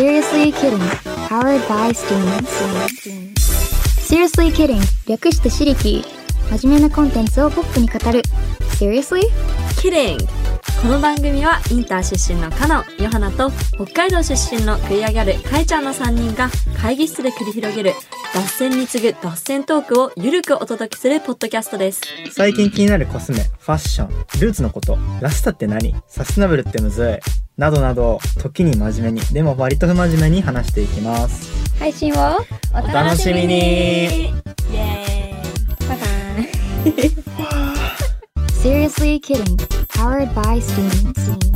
Seriously Kidding. Powered by Steam. Seriously Kidding. 略してシリキー。真面目なコンテンツをポップに語る。Seriously? Kidding! この番組はインター出身のカノン、ヨハナと北海道出身のクリアギャル、カイちゃんの3人が会議室で繰り広げる脱線に次ぐ脱線トークをゆるくお届けするポッドキャストです。最近気になるコスメ、ファッション、ルーツのこと、ラスタって何？サステナブルってむずいなどなど、時に真面目に、でも割と不真面目に話していきます。配信をおお楽しみに。イエーイ。バイバイ。Seriously Kidding. Powered by Steam